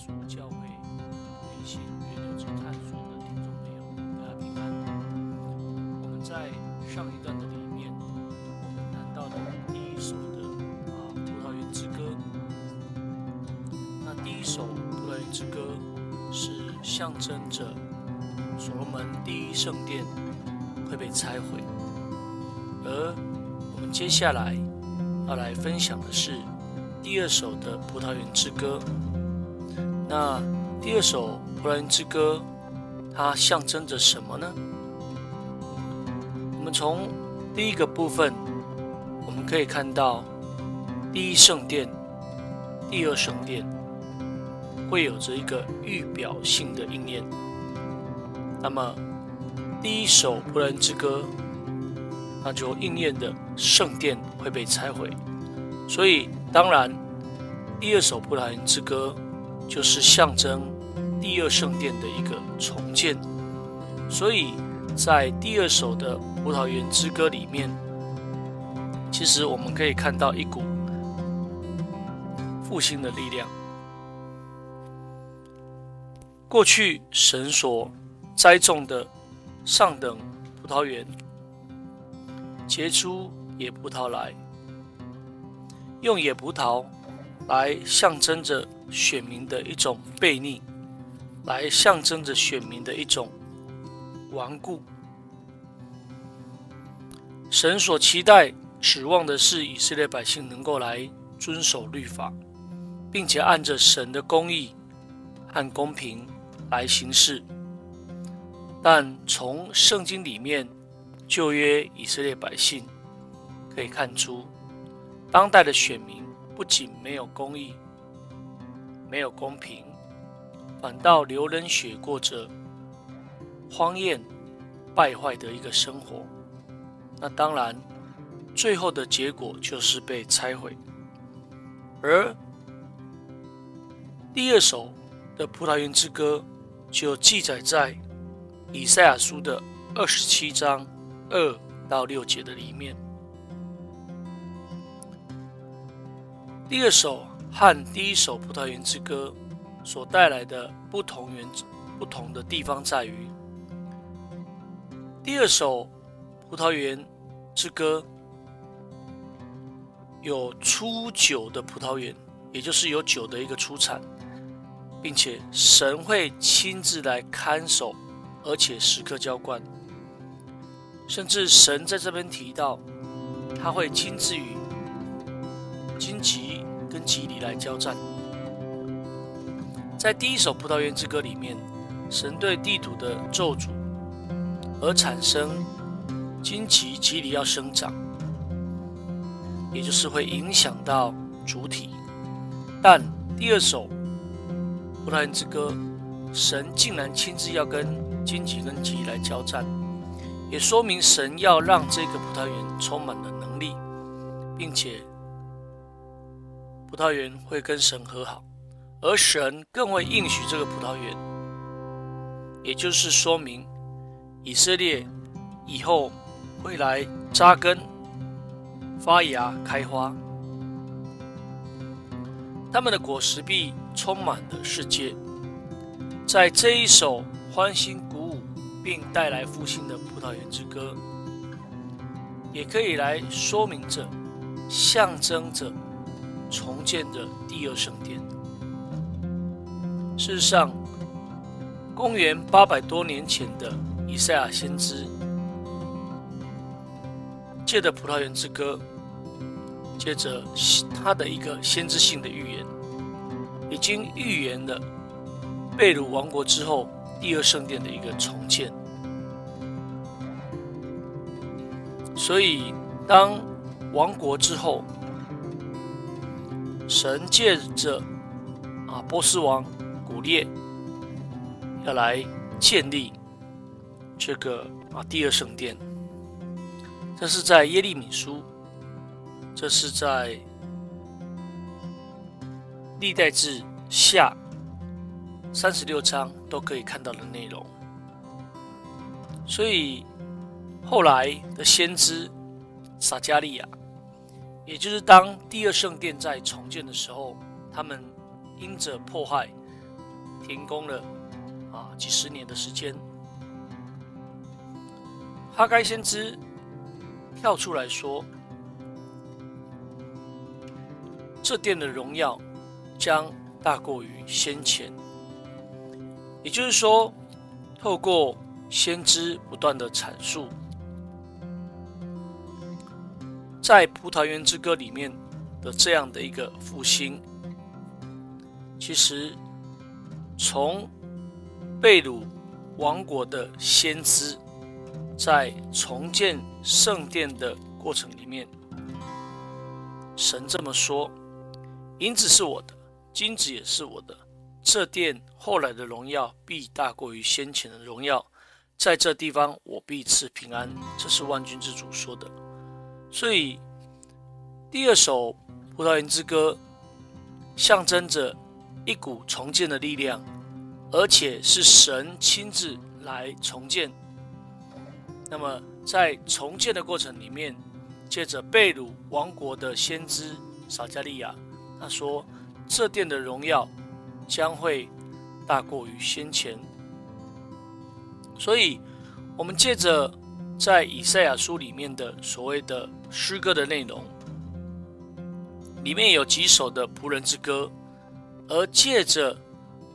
书教会微信月流之探索的听众朋友，大家平安。我们在上一段的里面，我们谈到的第一首的啊《葡萄园之歌》。那第一首《葡萄园之歌》是象征着所罗门第一圣殿会被拆毁，而我们接下来要来分享的是。第二首的《葡萄园之歌》，那第二首《葡萄园之歌》，它象征着什么呢？我们从第一个部分，我们可以看到第一圣殿、第二圣殿会有着一个预表性的应验。那么第一首《葡萄园之歌》，那就应验的圣殿会被拆毁，所以。当然，第二首《葡萄园之歌》就是象征第二圣殿的一个重建，所以在第二首的《葡萄园之歌》里面，其实我们可以看到一股复兴的力量。过去神所栽种的上等葡萄园，结出野葡萄来。用野葡萄来象征着选民的一种悖逆，来象征着选民的一种顽固。神所期待、指望的是以色列百姓能够来遵守律法，并且按着神的公义和公平来行事。但从圣经里面旧约以色列百姓可以看出。当代的选民不仅没有公义、没有公平，反倒流人血，过着荒艳败坏的一个生活。那当然，最后的结果就是被拆毁。而第二首的《葡萄园之歌》就记载在以赛亚书的二十七章二到六节的里面。第二首和第一首《葡萄园之歌》所带来的不同原不同的地方在于，第二首《葡萄园之歌》有出酒的葡萄园，也就是有酒的一个出产，并且神会亲自来看守，而且时刻浇灌，甚至神在这边提到，他会亲自与荆棘。跟吉利来交战，在第一首《葡萄园之歌》里面，神对地土的咒诅而产生荆棘吉里要生长，也就是会影响到主体。但第二首《葡萄园之歌》，神竟然亲自要跟荆棘跟吉来交战，也说明神要让这个葡萄园充满了能力，并且。葡萄园会跟神和好，而神更会应许这个葡萄园，也就是说明以色列以后会来扎根、发芽、开花，他们的果实必充满了世界。在这一首欢欣鼓舞并带来复兴的葡萄园之歌，也可以来说明着、象征着。重建的第二圣殿。事实上，公元八百多年前的以赛亚先知，借着葡萄园之歌，借着他的一个先知性的预言，已经预言了贝鲁王国之后第二圣殿的一个重建。所以，当亡国之后，神借着啊波斯王古列要来建立这个啊第二圣殿，这是在耶利米书，这是在历代志下三十六章都可以看到的内容。所以后来的先知撒加利亚。也就是当第二圣殿在重建的时候，他们因着迫害，停工了啊几十年的时间。哈该先知跳出来说：“这殿的荣耀将大过于先前。”也就是说，透过先知不断的阐述，在《葡萄园之歌》里面的这样的一个复兴，其实从贝鲁王国的先知在重建圣殿的过程里面，神这么说：“银子是我的，金子也是我的。”这殿后来的荣耀必大过于先前的荣耀，在这地方我必赐平安。这是万军之主说的。所以第二首葡萄园之歌象征着一股重建的力量，而且是神亲自来重建。那么在重建的过程里面，借着贝鲁王国的先知撒加利亚，他说这殿的荣耀。将会大过于先前，所以，我们借着在以赛亚书里面的所谓的诗歌的内容，里面有几首的仆人之歌，而借着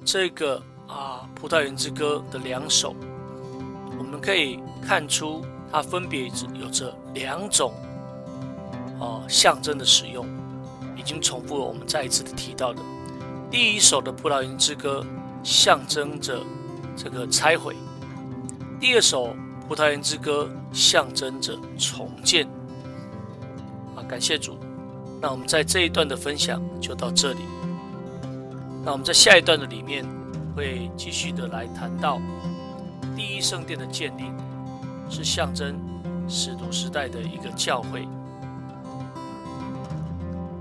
这个啊葡萄园之歌的两首，我们可以看出它分别有着两种啊象征的使用，已经重复了我们再一次的提到的。第一首的《葡萄园之歌》象征着这个拆毁；第二首《葡萄园之歌》象征着重建。啊，感谢主！那我们在这一段的分享就到这里。那我们在下一段的里面会继续的来谈到第一圣殿的建立，是象征使徒时代的一个教会；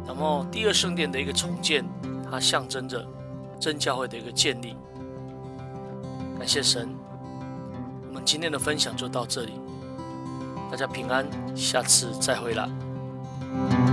那么第二圣殿的一个重建。它象征着真教会的一个建立。感谢神，我们今天的分享就到这里，大家平安，下次再会了了。